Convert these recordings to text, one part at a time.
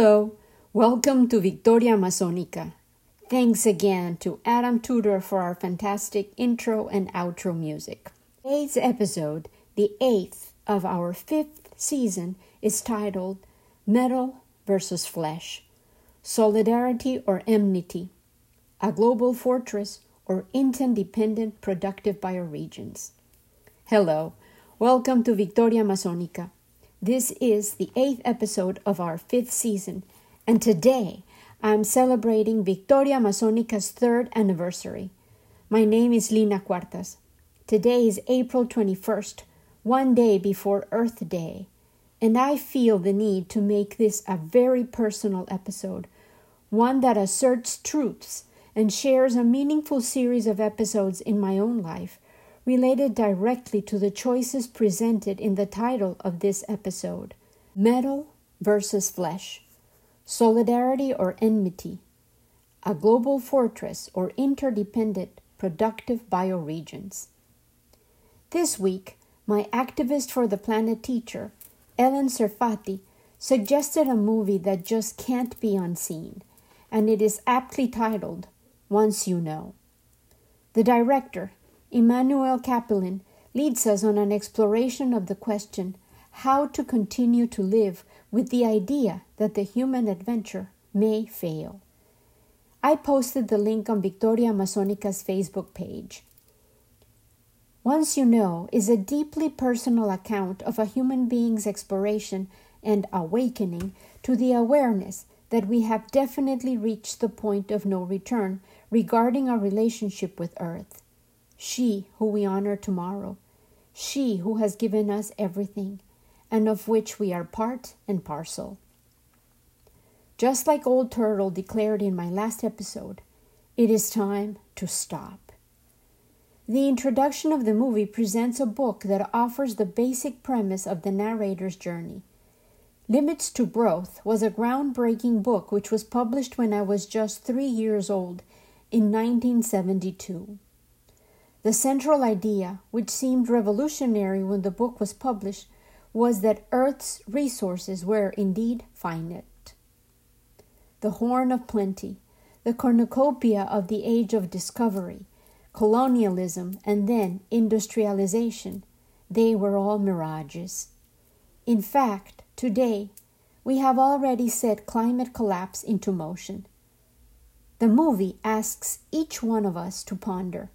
Hello, welcome to Victoria Amazonica. Thanks again to Adam Tudor for our fantastic intro and outro music. Today's episode, the eighth of our fifth season, is titled Metal versus Flesh Solidarity or Enmity, a Global Fortress or Interdependent Productive Bioregions. Hello, welcome to Victoria Amazonica. This is the eighth episode of our fifth season, and today I'm celebrating Victoria Amazonica's third anniversary. My name is Lina Cuartas. Today is April 21st, one day before Earth Day, and I feel the need to make this a very personal episode, one that asserts truths and shares a meaningful series of episodes in my own life related directly to the choices presented in the title of this episode Metal versus Flesh. Solidarity or enmity, a global fortress or interdependent productive bioregions. This week, my activist for the planet teacher, Ellen Serfati, suggested a movie that just can't be unseen, and it is aptly titled Once You Know. The director, Emmanuel Cappellin, leads us on an exploration of the question how to continue to live with the idea that the human adventure may fail. I posted the link on Victoria Amazonica's Facebook page. Once You Know is a deeply personal account of a human being's exploration and awakening to the awareness that we have definitely reached the point of no return regarding our relationship with Earth. She who we honor tomorrow, she who has given us everything, and of which we are part and parcel. Just like Old Turtle declared in my last episode, it is time to stop. The introduction of the movie presents a book that offers the basic premise of the narrator's journey. Limits to Growth was a groundbreaking book which was published when I was just three years old in 1972. The central idea, which seemed revolutionary when the book was published, was that Earth's resources were indeed finite. The horn of plenty, the cornucopia of the age of discovery, colonialism, and then industrialization, they were all mirages. In fact, today, we have already set climate collapse into motion. The movie asks each one of us to ponder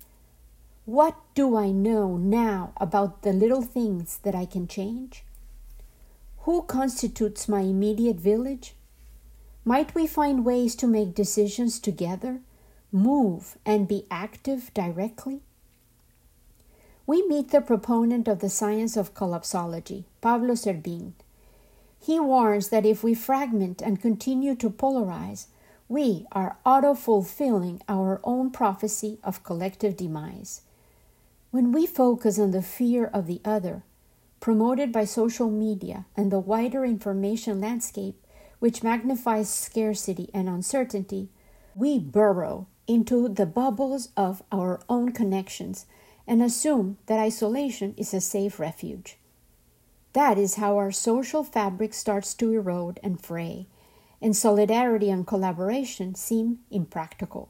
what do I know now about the little things that I can change? Who constitutes my immediate village? Might we find ways to make decisions together, move, and be active directly? We meet the proponent of the science of collapsology, Pablo Servigne. He warns that if we fragment and continue to polarize, we are auto fulfilling our own prophecy of collective demise. When we focus on the fear of the other, promoted by social media and the wider information landscape, which magnifies scarcity and uncertainty, we burrow into the bubbles of our own connections and assume that isolation is a safe refuge. That is how our social fabric starts to erode and fray, and solidarity and collaboration seem impractical.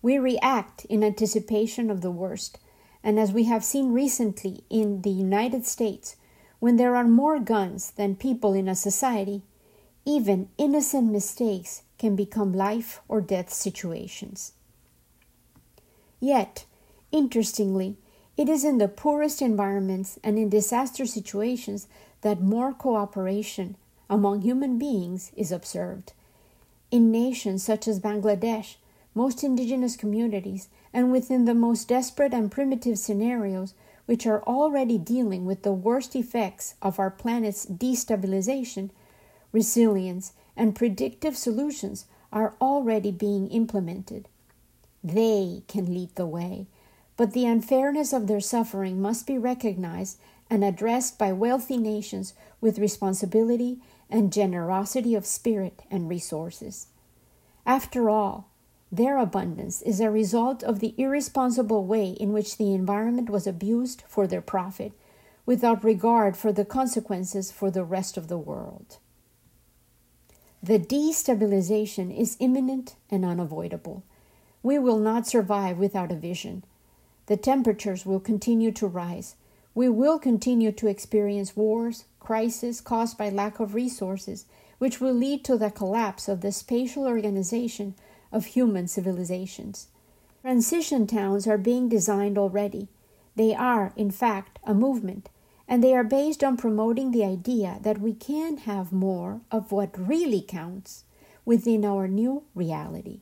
We react in anticipation of the worst and as we have seen recently in the United States, when there are more guns than people in a society, even innocent mistakes can become life or death situations. Yet, interestingly, it is in the poorest environments and in disaster situations that more cooperation among human beings is observed. In nations such as Bangladesh, most indigenous communities and within the most desperate and primitive scenarios, which are already dealing with the worst effects of our planet's destabilization, resilience and predictive solutions are already being implemented. They can lead the way, but the unfairness of their suffering must be recognized and addressed by wealthy nations with responsibility and generosity of spirit and resources. After all, their abundance is a result of the irresponsible way in which the environment was abused for their profit, without regard for the consequences for the rest of the world. The destabilization is imminent and unavoidable. We will not survive without a vision. The temperatures will continue to rise. We will continue to experience wars, crises caused by lack of resources, which will lead to the collapse of the spatial organization of human civilizations. Transition towns are being designed already. They are, in fact, a movement and they are based on promoting the idea that we can have more of what really counts within our new reality.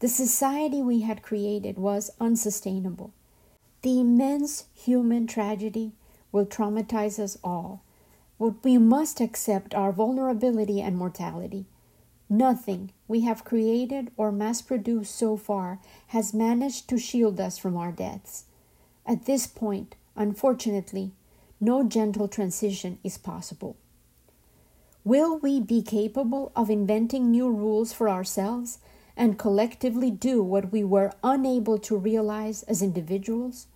The society we had created was unsustainable. The immense human tragedy will traumatize us all. But we must accept our vulnerability and mortality. Nothing we have created or mass produced so far has managed to shield us from our deaths. At this point, unfortunately, no gentle transition is possible. Will we be capable of inventing new rules for ourselves and collectively do what we were unable to realize as individuals?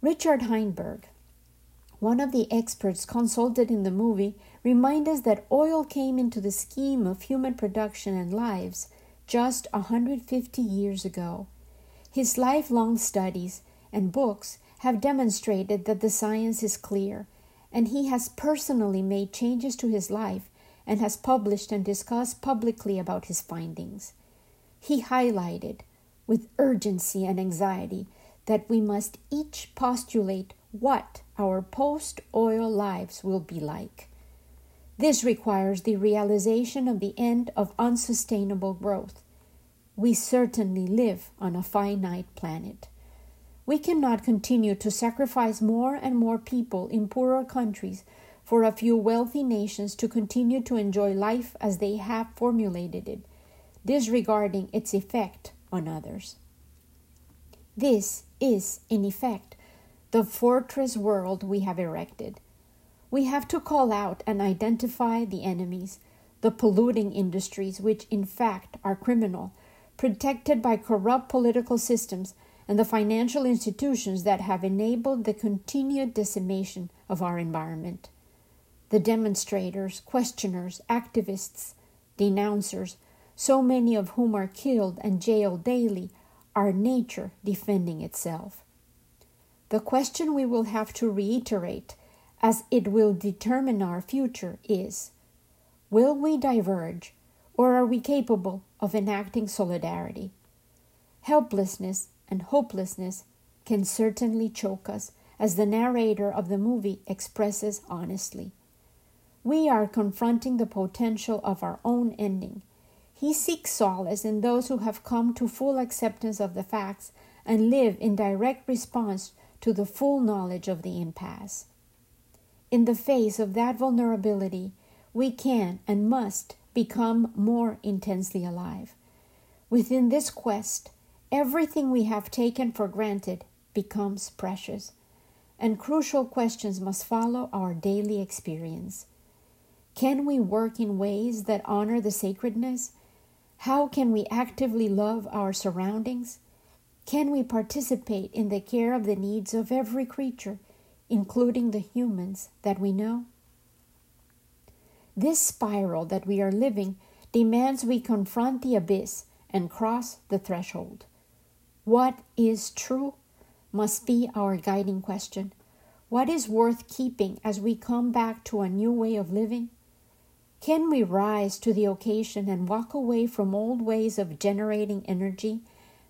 Richard Heinberg, one of the experts consulted in the movie, reminds us that oil came into the scheme of human production and lives just 150 years ago. His lifelong studies and books have demonstrated that the science is clear, and he has personally made changes to his life and has published and discussed publicly about his findings. He highlighted with urgency and anxiety that we must each postulate what our post oil lives will be like. This requires the realization of the end of unsustainable growth. We certainly live on a finite planet. We cannot continue to sacrifice more and more people in poorer countries for a few wealthy nations to continue to enjoy life as they have formulated it, disregarding its effect on others. This is, in effect, the fortress world we have erected. We have to call out and identify the enemies, the polluting industries, which in fact are criminal, protected by corrupt political systems and the financial institutions that have enabled the continued decimation of our environment. The demonstrators, questioners, activists, denouncers, so many of whom are killed and jailed daily, are nature defending itself. The question we will have to reiterate, as it will determine our future, is Will we diverge, or are we capable of enacting solidarity? Helplessness and hopelessness can certainly choke us, as the narrator of the movie expresses honestly. We are confronting the potential of our own ending. He seeks solace in those who have come to full acceptance of the facts and live in direct response to the full knowledge of the impasse. In the face of that vulnerability, we can and must become more intensely alive. Within this quest, Everything we have taken for granted becomes precious, and crucial questions must follow our daily experience. Can we work in ways that honor the sacredness? How can we actively love our surroundings? Can we participate in the care of the needs of every creature, including the humans that we know? This spiral that we are living demands we confront the abyss and cross the threshold. What is true must be our guiding question. What is worth keeping as we come back to a new way of living? Can we rise to the occasion and walk away from old ways of generating energy,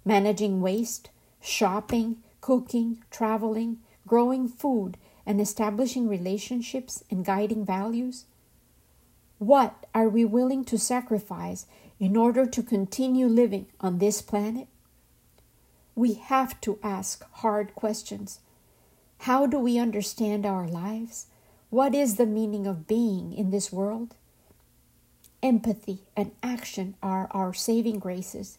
managing waste, shopping, cooking, traveling, growing food, and establishing relationships and guiding values? What are we willing to sacrifice in order to continue living on this planet? we have to ask hard questions. How do we understand our lives? What is the meaning of being in this world? Empathy and action are our saving graces.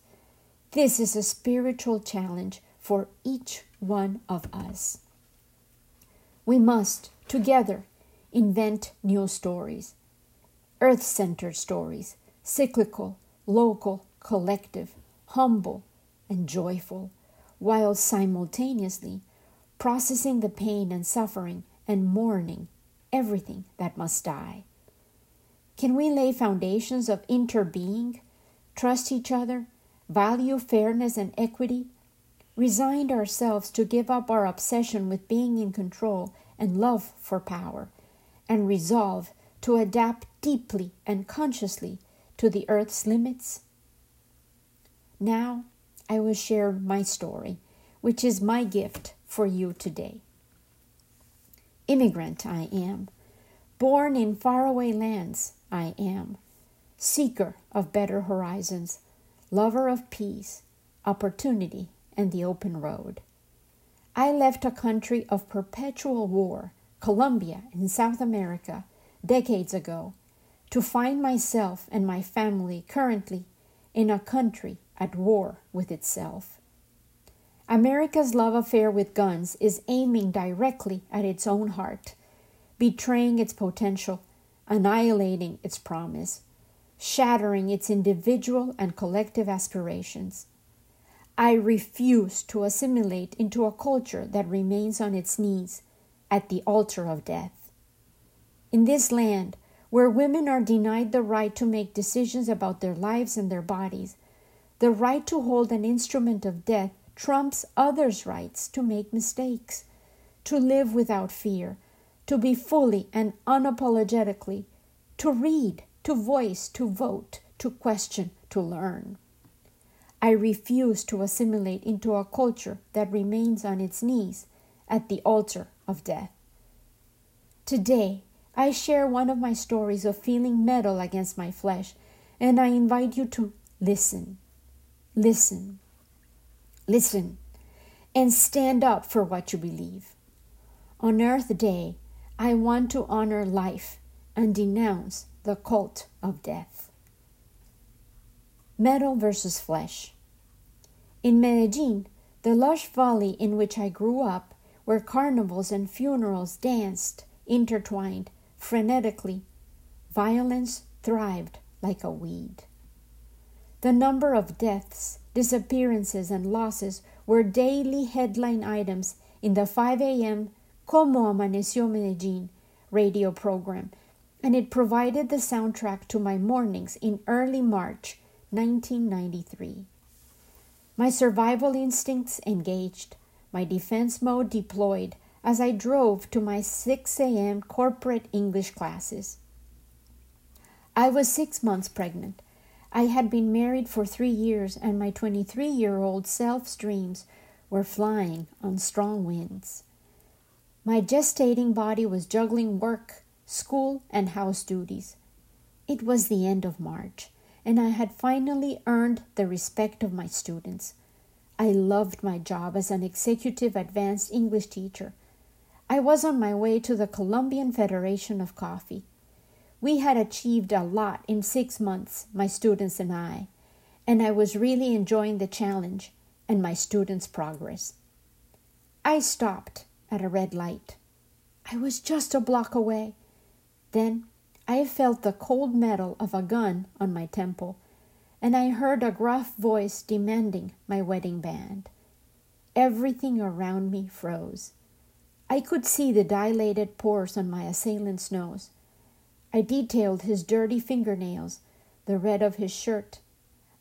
This is a spiritual challenge for each one of us. We must, together, invent new stories earth centered stories, cyclical, local, collective, humble, and joyful while simultaneously processing the pain and suffering and mourning everything that must die. Can we lay foundations of interbeing, trust each other, value fairness and equity, resigned ourselves to give up our obsession with being in control and love for power, and resolve to adapt deeply and consciously to the earth's limits? Now I will share my story, which is my gift for you today. Immigrant I am, born in faraway lands I am, seeker of better horizons, lover of peace, opportunity, and the open road. I left a country of perpetual war, Colombia in South America, decades ago, to find myself and my family currently in a country at war with itself. America's love affair with guns is aiming directly at its own heart, betraying its potential, annihilating its promise, shattering its individual and collective aspirations. I refuse to assimilate into a culture that remains on its knees at the altar of death. In this land, where women are denied the right to make decisions about their lives and their bodies, the right to hold an instrument of death trumps others' rights to make mistakes, to live without fear, to be fully and unapologetically, to read, to voice, to vote, to question, to learn. I refuse to assimilate into a culture that remains on its knees at the altar of death. Today, I share one of my stories of feeling metal against my flesh, and I invite you to listen, listen, listen, and stand up for what you believe. On Earth Day, I want to honor life and denounce the cult of death. Metal versus flesh. In Medellin, the lush valley in which I grew up, where carnivals and funerals danced, intertwined, frenetically, violence thrived like a weed. The number of deaths, disappearances, and losses were daily headline items in the 5 a.m. Como Amaneció Medellin radio program, and it provided the soundtrack to my mornings in early March 1993. My survival instincts engaged, my defense mode deployed as I drove to my 6 a.m. corporate English classes. I was six months pregnant. I had been married for three years, and my 23 year old self's dreams were flying on strong winds. My gestating body was juggling work, school, and house duties. It was the end of March, and I had finally earned the respect of my students. I loved my job as an executive advanced English teacher. I was on my way to the Colombian Federation of Coffee. We had achieved a lot in six months, my students and I, and I was really enjoying the challenge and my students' progress. I stopped at a red light. I was just a block away. Then I felt the cold metal of a gun on my temple, and I heard a gruff voice demanding my wedding band. Everything around me froze. I could see the dilated pores on my assailant's nose. I detailed his dirty fingernails, the red of his shirt.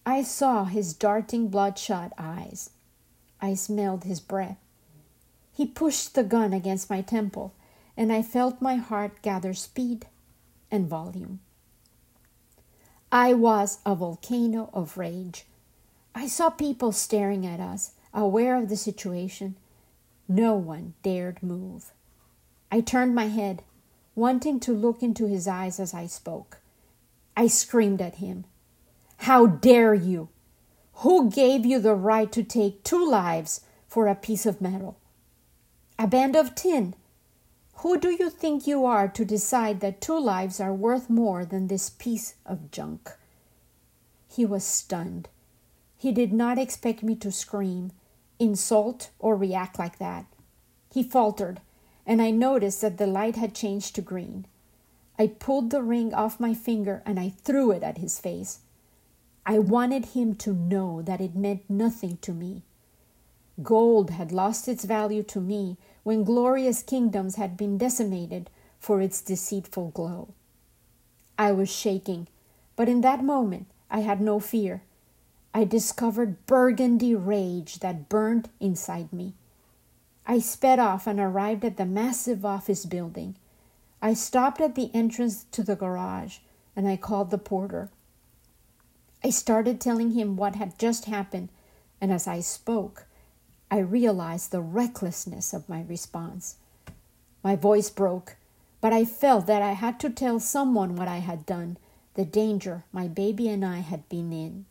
I saw his darting bloodshot eyes. I smelled his breath. He pushed the gun against my temple, and I felt my heart gather speed and volume. I was a volcano of rage. I saw people staring at us, aware of the situation. No one dared move. I turned my head, wanting to look into his eyes as I spoke. I screamed at him. How dare you? Who gave you the right to take two lives for a piece of metal? A band of tin who do you think you are to decide that two lives are worth more than this piece of junk? He was stunned. He did not expect me to scream, insult, or react like that. He faltered, and I noticed that the light had changed to green. I pulled the ring off my finger and I threw it at his face. I wanted him to know that it meant nothing to me. Gold had lost its value to me when glorious kingdoms had been decimated for its deceitful glow. I was shaking, but in that moment I had no fear. I discovered burgundy rage that burned inside me. I sped off and arrived at the massive office building. I stopped at the entrance to the garage and I called the porter. I started telling him what had just happened, and as I spoke, I realized the recklessness of my response. My voice broke, but I felt that I had to tell someone what I had done, the danger my baby and I had been in.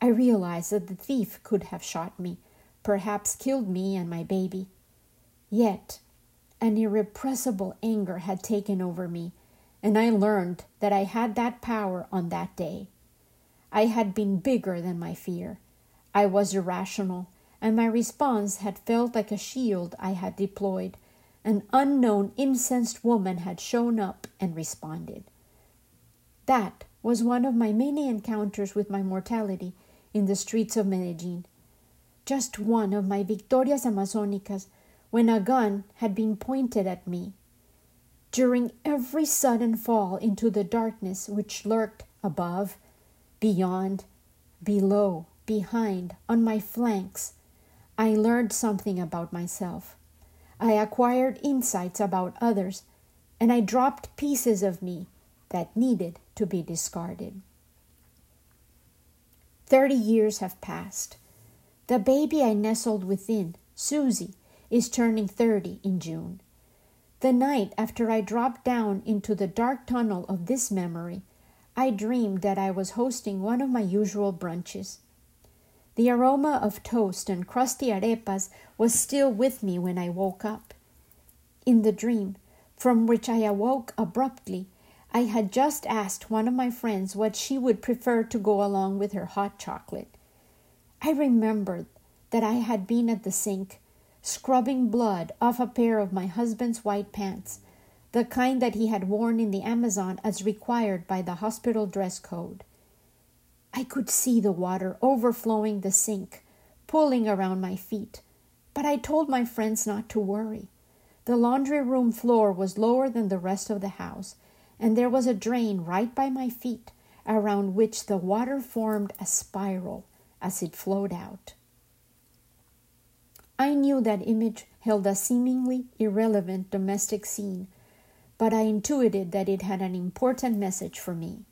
I realized that the thief could have shot me, perhaps killed me and my baby. Yet, an irrepressible anger had taken over me, and I learned that I had that power on that day. I had been bigger than my fear. I was irrational, and my response had felt like a shield I had deployed. An unknown incensed woman had shown up and responded. That was one of my many encounters with my mortality in the streets of Medellin. Just one of my victorias amazonicas when a gun had been pointed at me. During every sudden fall into the darkness which lurked above, beyond, below, behind, on my flanks, I learned something about myself. I acquired insights about others, and I dropped pieces of me that needed to be discarded. Thirty years have passed. The baby I nestled within, Susie, is turning 30 in June. The night after I dropped down into the dark tunnel of this memory, I dreamed that I was hosting one of my usual brunches. The aroma of toast and crusty arepas was still with me when I woke up. In the dream, from which I awoke abruptly, I had just asked one of my friends what she would prefer to go along with her hot chocolate. I remembered that I had been at the sink, scrubbing blood off a pair of my husband's white pants, the kind that he had worn in the Amazon as required by the hospital dress code. I could see the water overflowing the sink, pooling around my feet, but I told my friends not to worry. The laundry room floor was lower than the rest of the house, and there was a drain right by my feet around which the water formed a spiral as it flowed out. I knew that image held a seemingly irrelevant domestic scene, but I intuited that it had an important message for me.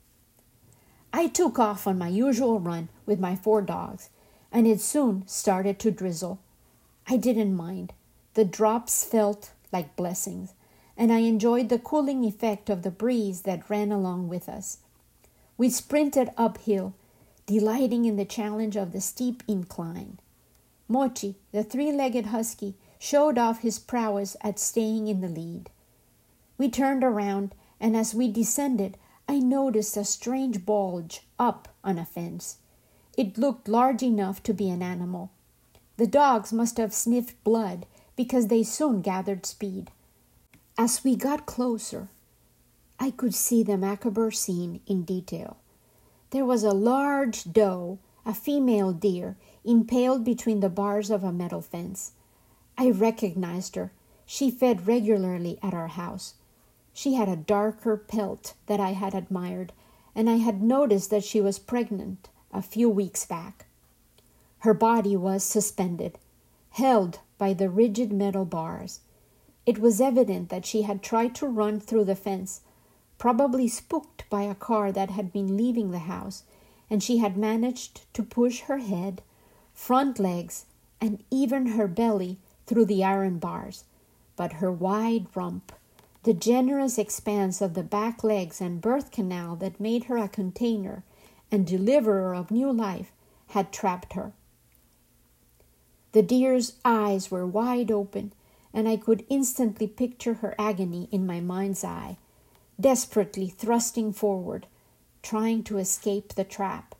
I took off on my usual run with my four dogs, and it soon started to drizzle. I didn't mind. The drops felt like blessings and I enjoyed the cooling effect of the breeze that ran along with us. We sprinted uphill, delighting in the challenge of the steep incline. Mochi, the three legged husky, showed off his prowess at staying in the lead. We turned around, and as we descended, I noticed a strange bulge up on a fence. It looked large enough to be an animal. The dogs must have sniffed blood because they soon gathered speed. As we got closer, I could see the macabre scene in detail. There was a large doe, a female deer, impaled between the bars of a metal fence. I recognized her. She fed regularly at our house. She had a darker pelt that I had admired, and I had noticed that she was pregnant a few weeks back. Her body was suspended, held by the rigid metal bars. It was evident that she had tried to run through the fence, probably spooked by a car that had been leaving the house, and she had managed to push her head, front legs, and even her belly through the iron bars. But her wide rump, the generous expanse of the back legs and birth canal that made her a container and deliverer of new life, had trapped her. The deer's eyes were wide open and I could instantly picture her agony in my mind's eye, desperately thrusting forward, trying to escape the trap,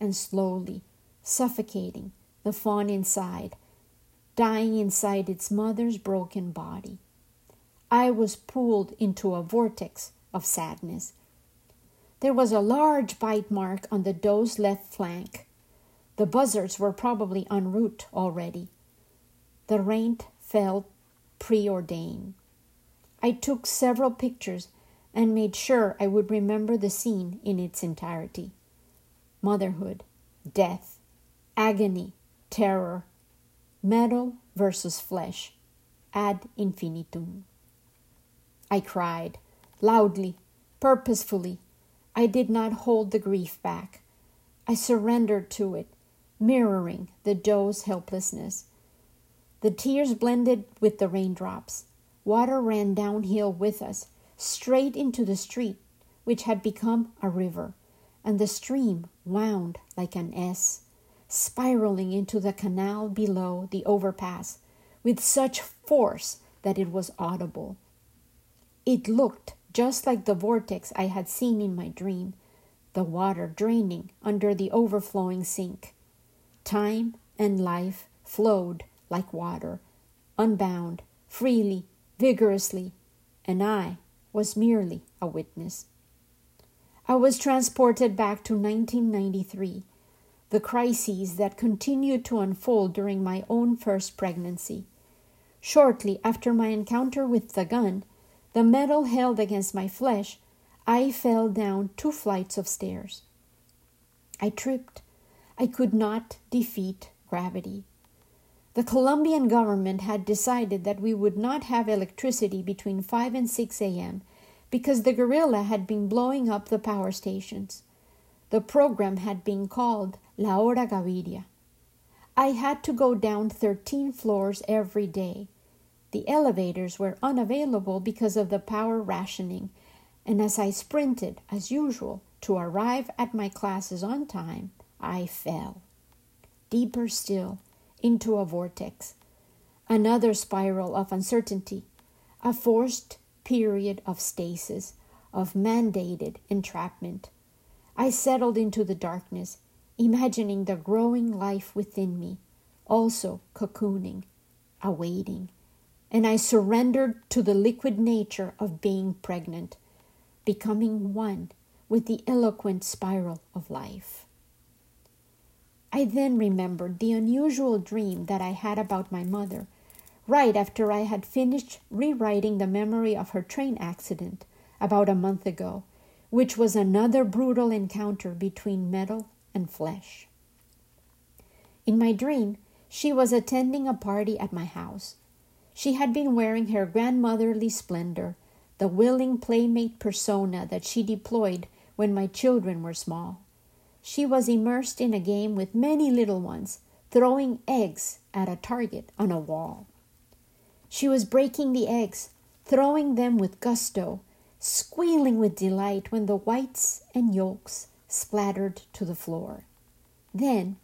and slowly suffocating the fawn inside, dying inside its mother's broken body. I was pulled into a vortex of sadness. There was a large bite mark on the doe's left flank. The buzzards were probably en route already. The rain fell preordained. I took several pictures, and made sure I would remember the scene in its entirety motherhood, death, agony, terror, metal versus flesh, ad infinitum. I cried, loudly, purposefully. I did not hold the grief back. I surrendered to it, mirroring the doe's helplessness. The tears blended with the raindrops. Water ran downhill with us, straight into the street, which had become a river, and the stream wound like an S, spiraling into the canal below the overpass with such force that it was audible. It looked just like the vortex I had seen in my dream, the water draining under the overflowing sink. Time and life flowed like water, unbound, freely, vigorously, and I was merely a witness. I was transported back to 1993, the crises that continued to unfold during my own first pregnancy. Shortly after my encounter with the gun, the metal held against my flesh, I fell down two flights of stairs. I tripped. I could not defeat gravity. The Colombian government had decided that we would not have electricity between 5 and 6 a.m. because the guerrilla had been blowing up the power stations. The program had been called La Hora Gaviria. I had to go down 13 floors every day. The elevators were unavailable because of the power rationing, and as I sprinted, as usual, to arrive at my classes on time, I fell. Deeper still, into a vortex. Another spiral of uncertainty, a forced period of stasis, of mandated entrapment. I settled into the darkness, imagining the growing life within me, also cocooning, awaiting and I surrendered to the liquid nature of being pregnant, becoming one with the eloquent spiral of life. I then remembered the unusual dream that I had about my mother, right after I had finished rewriting the memory of her train accident about a month ago, which was another brutal encounter between metal and flesh. In my dream, she was attending a party at my house. She had been wearing her grandmotherly splendor, the willing playmate persona that she deployed when my children were small. She was immersed in a game with many little ones, throwing eggs at a target on a wall. She was breaking the eggs, throwing them with gusto, squealing with delight when the whites and yolks splattered to the floor. Then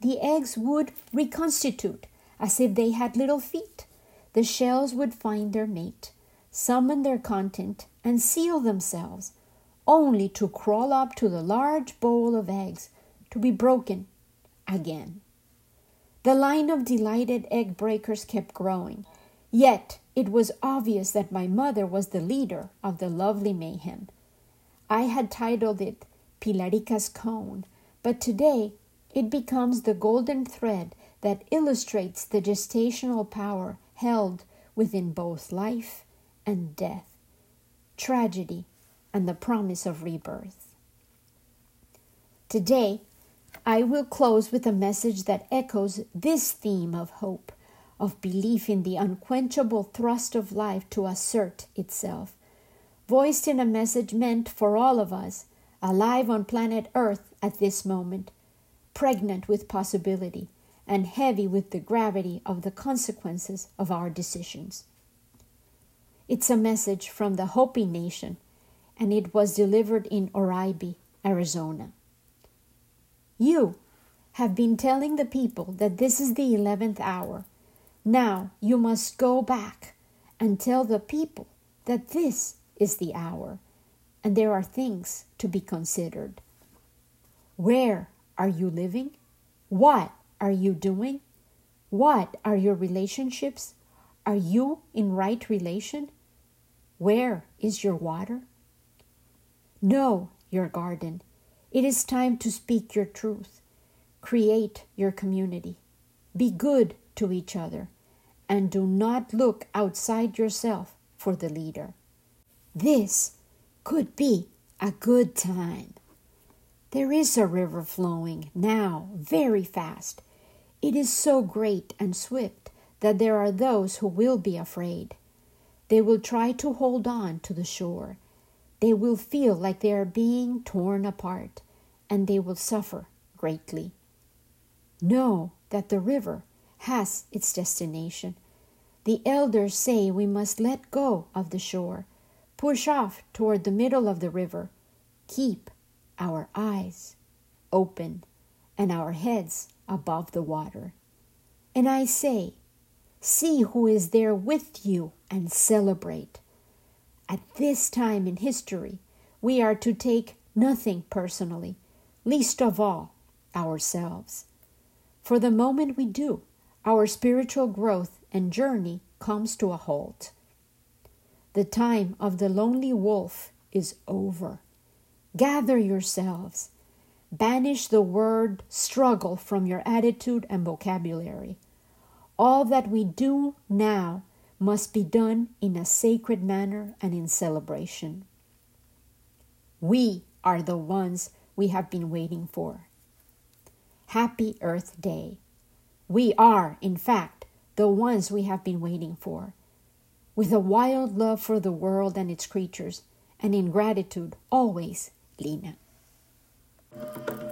the eggs would reconstitute as if they had little feet the shells would find their mate, summon their content, and seal themselves, only to crawl up to the large bowl of eggs to be broken again. The line of delighted egg breakers kept growing, yet it was obvious that my mother was the leader of the lovely mayhem. I had titled it Pilarica's Cone, but today it becomes the golden thread that illustrates the gestational power held within both life and death, tragedy, and the promise of rebirth. Today, I will close with a message that echoes this theme of hope, of belief in the unquenchable thrust of life to assert itself, voiced in a message meant for all of us, alive on planet Earth at this moment, pregnant with possibility, and heavy with the gravity of the consequences of our decisions. It's a message from the Hopi Nation, and it was delivered in Oraibi, Arizona. You have been telling the people that this is the eleventh hour. Now you must go back and tell the people that this is the hour, and there are things to be considered. Where are you living? What are you doing? What are your relationships? Are you in right relation? Where is your water? Know your garden. It is time to speak your truth. Create your community. Be good to each other. And do not look outside yourself for the leader. This could be a good time. There is a river flowing now very fast. It is so great and swift that there are those who will be afraid. They will try to hold on to the shore. They will feel like they are being torn apart, and they will suffer greatly. Know that the river has its destination. The elders say we must let go of the shore, push off toward the middle of the river, keep our eyes open and our heads above the water. And I say, see who is there with you and celebrate. At this time in history, we are to take nothing personally, least of all ourselves. For the moment we do, our spiritual growth and journey comes to a halt. The time of the lonely wolf is over. Gather yourselves. Banish the word struggle from your attitude and vocabulary. All that we do now must be done in a sacred manner and in celebration. We are the ones we have been waiting for. Happy Earth Day. We are, in fact, the ones we have been waiting for. With a wild love for the world and its creatures, and in gratitude always, Lina.